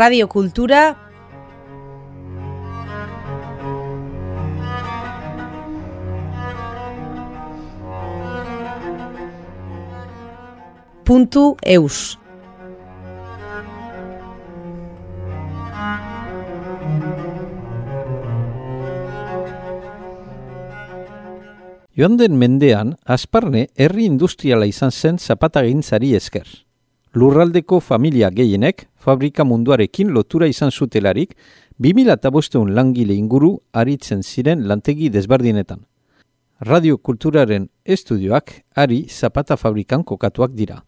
radiokultura puntu eus. Joan den mendean, Asparne herri industriala izan zen zapatagintzari esker. Lurraldeko familia gehienek, fabrika munduarekin lotura izan zutelarik, 2008 langile inguru aritzen ziren lantegi desbardinetan. Radiokulturaren estudioak ari zapata fabrikan kokatuak dira.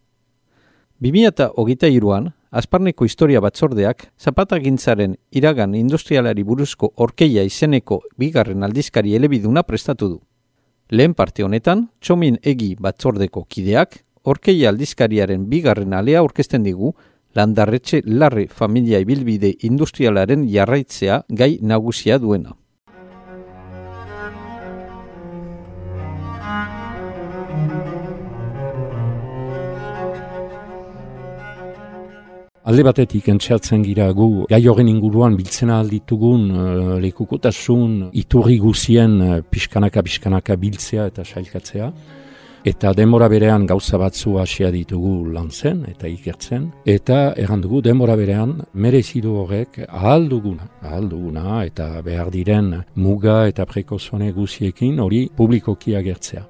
2008an, Asparneko historia batzordeak zapatagintzaren iragan industrialari buruzko orkeia izeneko bigarren aldizkari elebiduna prestatu du. Lehen parte honetan, txomin egi batzordeko kideak, orkeia aldizkariaren bigarren alea orkesten digu, landarretxe larre familia ibilbide industrialaren jarraitzea gai nagusia duena. Alde batetik entxeatzen gira gu gai horren inguruan biltzen alditugun uh, lekukotasun iturri guzien uh, pixkanaka pixkanaka biltzea eta sailkatzea. Eta demora berean gauza batzu hasia ditugu lantzen eta ikertzen. Eta errandugu demora berean merezidu horrek ahal duguna, ahal duguna eta behar diren muga eta prekozone guziekin hori publikoki agertzea.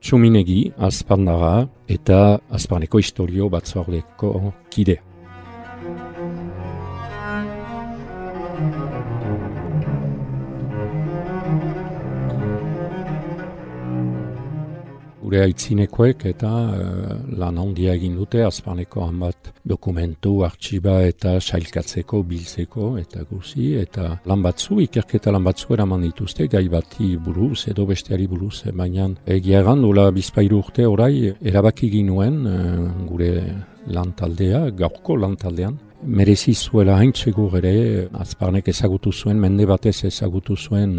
Txuminegi, azparnara eta azparneko historio batzordeko kidea. Gure aitzinekoek eta uh, lan handia egin dute azpaneko hanbat dokumentu, artxiba eta sailkatzeko, biltzeko eta guzi eta lan batzu, ikerketa lan batzu eraman dituzte gai bati buruz edo besteari buruz, baina egia egan dola bizpairu urte orai erabaki ginuen uh, gure lan taldea, gaurko lan taldean, merezi zuela haintxego ere, azparnek ezagutu zuen, mende batez ezagutu zuen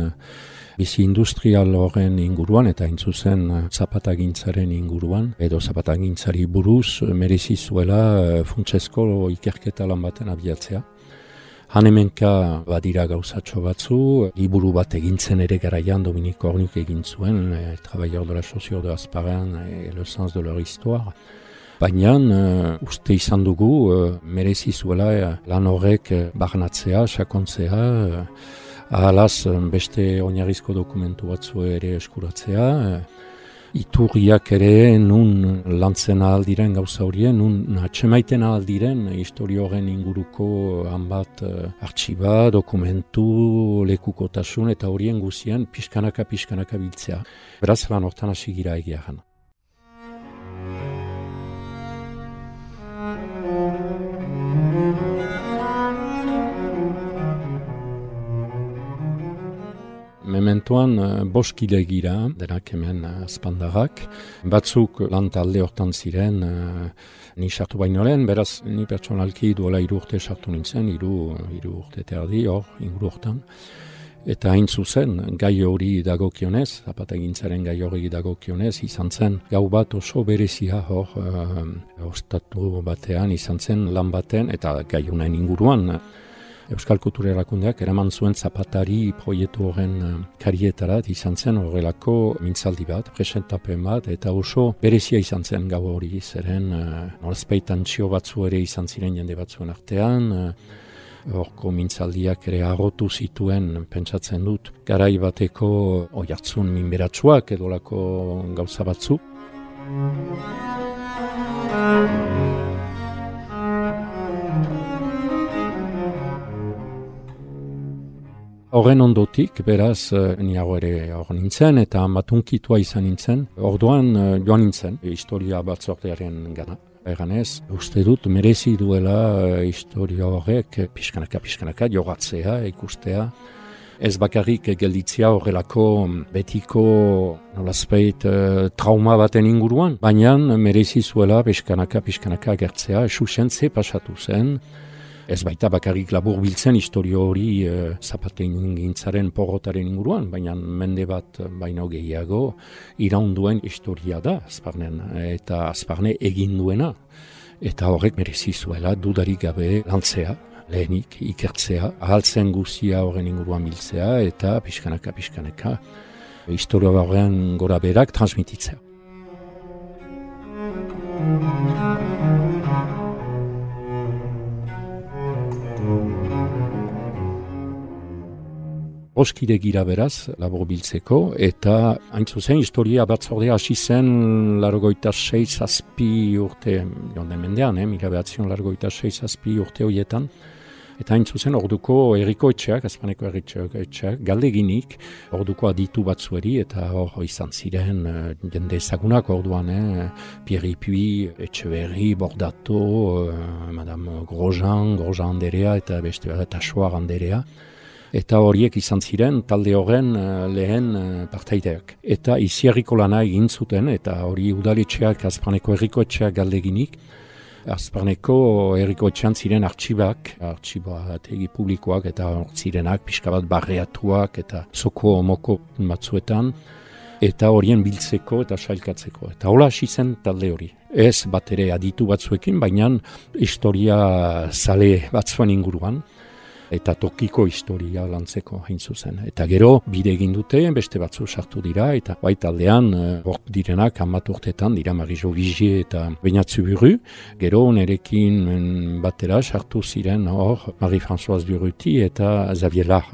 bizi industrial horren inguruan eta intzuzen eh, zapatagintzaren inguruan edo zapatagintzari buruz eh, merezi zuela eh, funtsesko ikerketa lan baten abiatzea. Hanemenka badira gauzatxo batzu, liburu bat egintzen ere garaian Dominiko Ornik egin zuen, e, Travailleur de la Chaussure de Azparan, e, Le Sens de leur Histoire. Baina uste izan dugu merezi zuela lan horrek uh, barnatzea, sakontzea, ahalaz beste oinarrizko dokumentu batzu ere eskuratzea, iturriak ere nun lantzen aldiren gauza horien, nun atxemaiten aldiren historioaren inguruko hanbat uh, artxiba, dokumentu, lekukotasun eta horien guzien pixkanaka-pixkanaka biltzea. Beraz, lan hortan hasi gira egia jana. Mementoan eh, boskile gira, denak hemen uh, Batzuk lan talde hortan ziren, uh, ni sartu baino lehen, beraz, ni pertsonalki duela iru urte sartu nintzen, iru, iru urte terdi hor, inguru hortan. Eta hain zuzen, gai hori dagokionez, zapata gintzaren gai hori dagokionez, izan zen, gau bat oso berezia hor, uh, ostatu batean, izan zen lan baten, eta gai honen inguruan, Euskal Kultura Erakundeak eraman zuen zapatari proiektu horren uh, karietara izan zen horrelako mintzaldi bat, presentapen bat, eta oso berezia izan zen gau hori, zeren uh, norazpeitan txio batzu ere izan ziren jende batzuen artean, uh, Horko mintzaldiak ere agotu zituen, pentsatzen dut, garai bateko oiartzun minberatsuak edolako gauza batzu. Horren ondotik, beraz, eh, niago ere hor nintzen, eta matunkitua izan nintzen. Orduan eh, joan nintzen, historia batzortearen gana. Eganez, uste dut, merezi duela eh, historia horrek pixkanaka-pixkanaka jogatzea, ikustea. Ez bakarrik gelditzea horrelako betiko nolazpeit trauma baten inguruan, baina merezi zuela pixkanaka-pixkanaka gertzea, esusen ze pasatu zen, Ez baita bakarrik labur biltzen historio hori e, zapatein gintzaren porrotaren inguruan, baina mende bat baino gehiago iraunduen historia da azparnen, eta azparne egin duena. Eta horrek merezi zuela dudarik gabe lantzea, lehenik ikertzea, ahaltzen guzia horren inguruan biltzea eta pixkanaka pixkanaka historia horren gora berak transmititzea. Oskide gira beraz, labor biltzeko, eta hain zuzen, historia batzordea hasi zen largoita seiz azpi urte, jonden mendean, eh, mila behatzion largoita seiz azpi urte horietan, Eta hain zuzen, orduko erriko etxeak, azpaneko erriko etxeak, galdeginik, orduko aditu batzueri, eta hor izan ziren, uh, jende ezagunak orduan, eh, Pierre Ipui, Etxeberri, Bordato, uh, Madame Grosjean, Grosjean handerea, eta beste bat, eta Soar handerea. Eta horiek izan ziren talde horren uh, lehen uh, partaideak. Eta izi lana egin zuten, eta hori udaletxeak, azpaneko erriko etxeak galdeginik, Azparneko erriko etxan ziren artxibak, artxibat egi publikoak eta zirenak pixka bat barreatuak eta zoko omoko batzuetan, eta horien biltzeko eta sailkatzeko. Eta hola hasi zen talde hori. Ez bat ere aditu batzuekin, baina historia zale batzuen inguruan eta tokiko historia lantzeko hain zuzen. Eta gero, bide egin dute, beste batzu sartu dira, eta bait aldean, eh, hor direnak, amat urtetan, dira Marijo Vigie eta Beñatzu Buru, gero nerekin mm, batera sartu ziren hor Marie-Françoise Duruti eta Xavier Lar.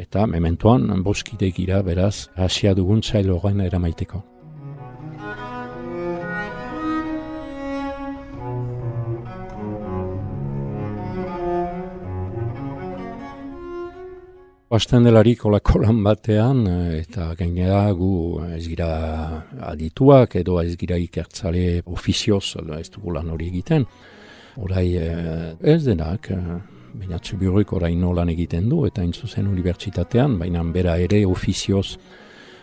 Eta mementoan, boskide gira, beraz, hasia dugun horren eramaiteko. Basten delarik olako lan batean, eh, eta gainera gu ez gira adituak edo ez gira ikertzale ofizioz ez dugu lan hori egiten. Horai eh, ez denak, eh, baina txubiurrik orain nolan egiten du, eta intzuzen unibertsitatean, baina bera ere ofizioz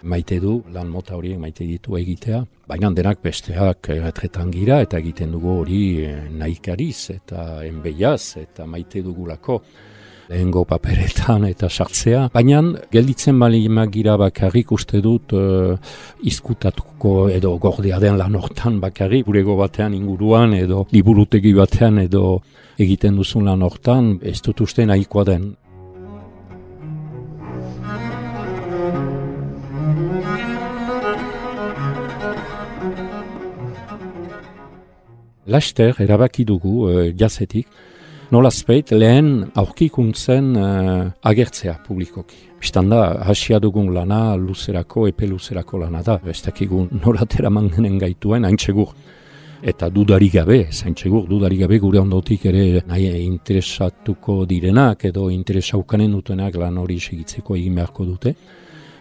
maite du, lan mota horiek maite ditu egitea. Baina denak besteak erretretan gira, eta egiten dugu hori nahikariz, eta enbeiaz, eta maite dugulako lehengo paperetan eta sartzea. Baina gelditzen bali gira bakarrik uste dut uh, izkutatuko edo gordea den lan hortan bakarrik gurego batean inguruan edo liburutegi batean edo egiten duzun lan hortan ez dut uste nahikoa den. Laster, erabaki dugu, uh, jazetik, nola speit lehen aurkikuntzen uh, agertzea publikoki. Bistan da, hasia dugun lana luzerako, epe luzerako lana da. Ez dakigun noratera mangenen gaituen, haintxegur. Eta dudarik gabe, zaintxegur, dudarik gabe gure ondotik ere nahi interesatuko direnak edo interesaukanen dutenak lan hori segitzeko egin beharko dute.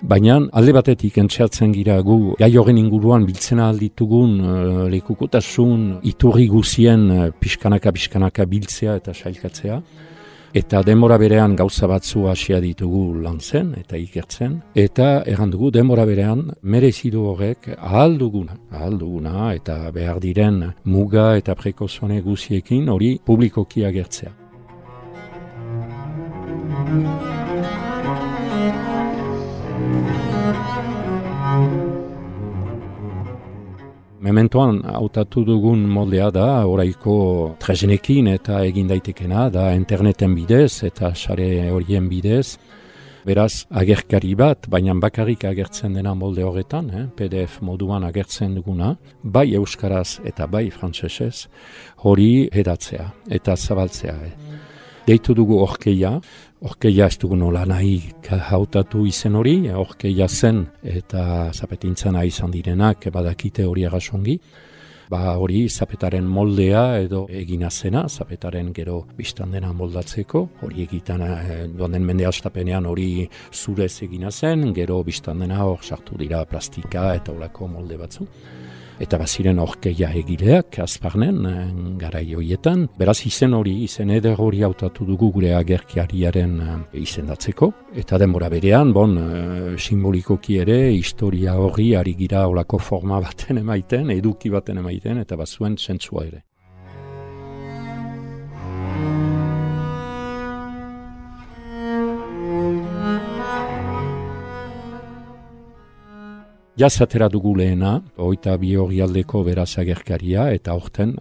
Baina alde batetik entxeatzen gira gu gai horren inguruan biltzena alditugun uh, lekukotasun iturri guzien uh, pixkanaka pixkanaka biltzea eta sailkatzea. Eta demora berean gauza batzu hasia ditugu lantzen eta ikertzen. Eta errandugu demora berean merezidu horrek ahal duguna, ahal duguna eta behar diren muga eta prekozone guziekin hori publikoki agertzea. Mementoan hautatu dugun moldea da, oraiko trezenekin eta egin daitekena, da interneten bidez eta sare horien bidez. Beraz, agerkari bat, baina bakarrik agertzen dena molde horretan, eh? PDF moduan agertzen duguna, bai euskaraz eta bai frantsesez hori hedatzea eta zabaltzea. Eh? Deitu dugu orkeia, orkeia ez dugu nola nahi hautatu izen hori, orkeia zen eta zapetintzana izan direnak badakite hori agasongi. Ba hori zapetaren moldea edo egina zena, zapetaren gero biztan dena moldatzeko, hori egitan eh, duan den mende astapenean hori zurez egina zen, gero biztan dena hor sartu dira plastika eta olako molde batzu eta baziren orkeia egileak azparnen eh, gara joietan. Beraz izen hori, izen eder hori hautatu dugu gure agerkiariaren eh, izendatzeko. Eta denbora berean, bon, eh, simbolikoki ere, historia hori ari gira olako forma baten emaiten, eduki baten emaiten, eta bazuen zentzua ere. Jazatera dugu lehena, oita bi hori aldeko beraz agerkaria, eta orten,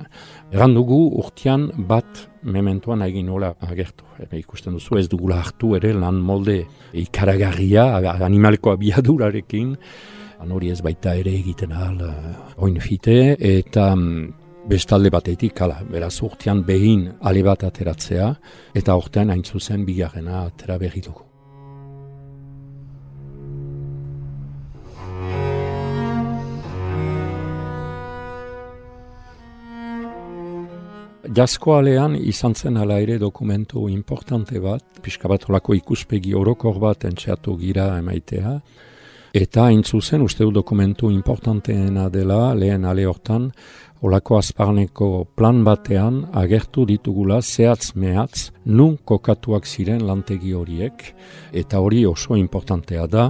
errandugu urtean bat mementoan egin nola agertu. Ebe, ikusten duzu ez dugula hartu ere lan molde ikaragarria, animaleko abiadurarekin, hori ez baita ere egiten ahal uh, oin fite, eta um, bestalde batetik, ala, beraz urtean behin ale bat ateratzea, eta urtean hain zuzen bigarrena atera berri dugu. Jasko alean izan zen ala ere dokumentu importante bat, pixka bat olako ikuspegi orokor bat entxeatu gira emaitea, eta hain zuzen uste du dokumentu importanteena dela lehen ale hortan, olako azparneko plan batean agertu ditugula zehatz mehatz nun kokatuak ziren lantegi horiek, eta hori oso importantea da,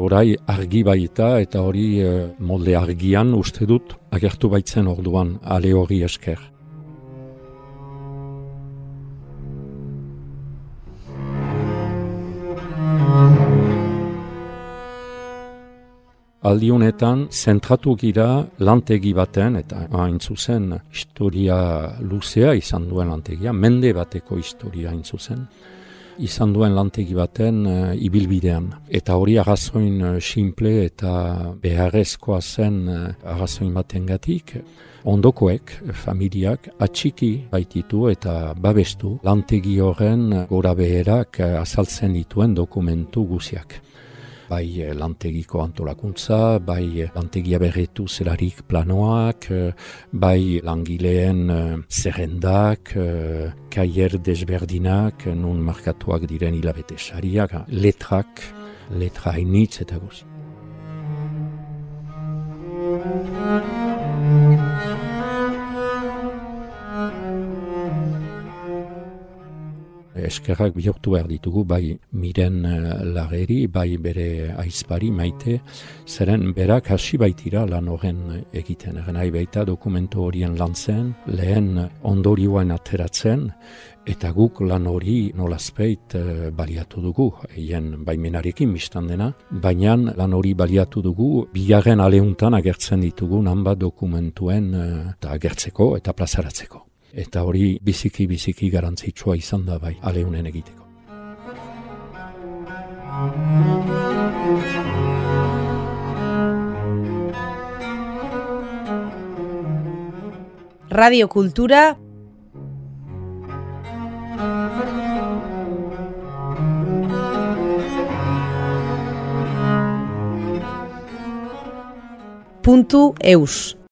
Horai argi baita eta hori eh, molde argian uste dut agertu baitzen orduan ale hori esker. Aldiunetan zentratu gira lantegi baten, eta hain zuzen historia luzea izan duen lantegia, mende bateko historia hain zuzen, izan duen lantegi baten uh, ibilbidean. Eta hori agazoin uh, simple eta beharrezkoa zen uh, agazoin baten gatik, ondokoek, familiak, atxiki baititu eta babestu lantegi horren gora beherak azaltzen dituen dokumentu guziak bai eh, lantegiko antolakuntza, bai eh, lantegia berretu zelarik planoak, eh, bai langileen zerrendak, kaier desberdinak, nun markatuak diren hilabete sariak, letrak, letra hainitz eta guzi. Eskerrak bihurtu behar ditugu, bai miren uh, lageri, bai bere aizpari maite, zeren berak hasi baitira lan horren egiten. Nahi baita dokumentu horien lan lehen ondorioan ateratzen, eta guk lan hori nolazpeit uh, baliatu dugu, eien baimenarekin biztan dena, baina lan hori baliatu dugu, bigarren aleuntan agertzen ditugu nanba dokumentuen uh, agertzeko eta plazaratzeko eta hori biziki biziki garantzitsua izan da bai aleunen egiteko. Radio Kultura Puntu eus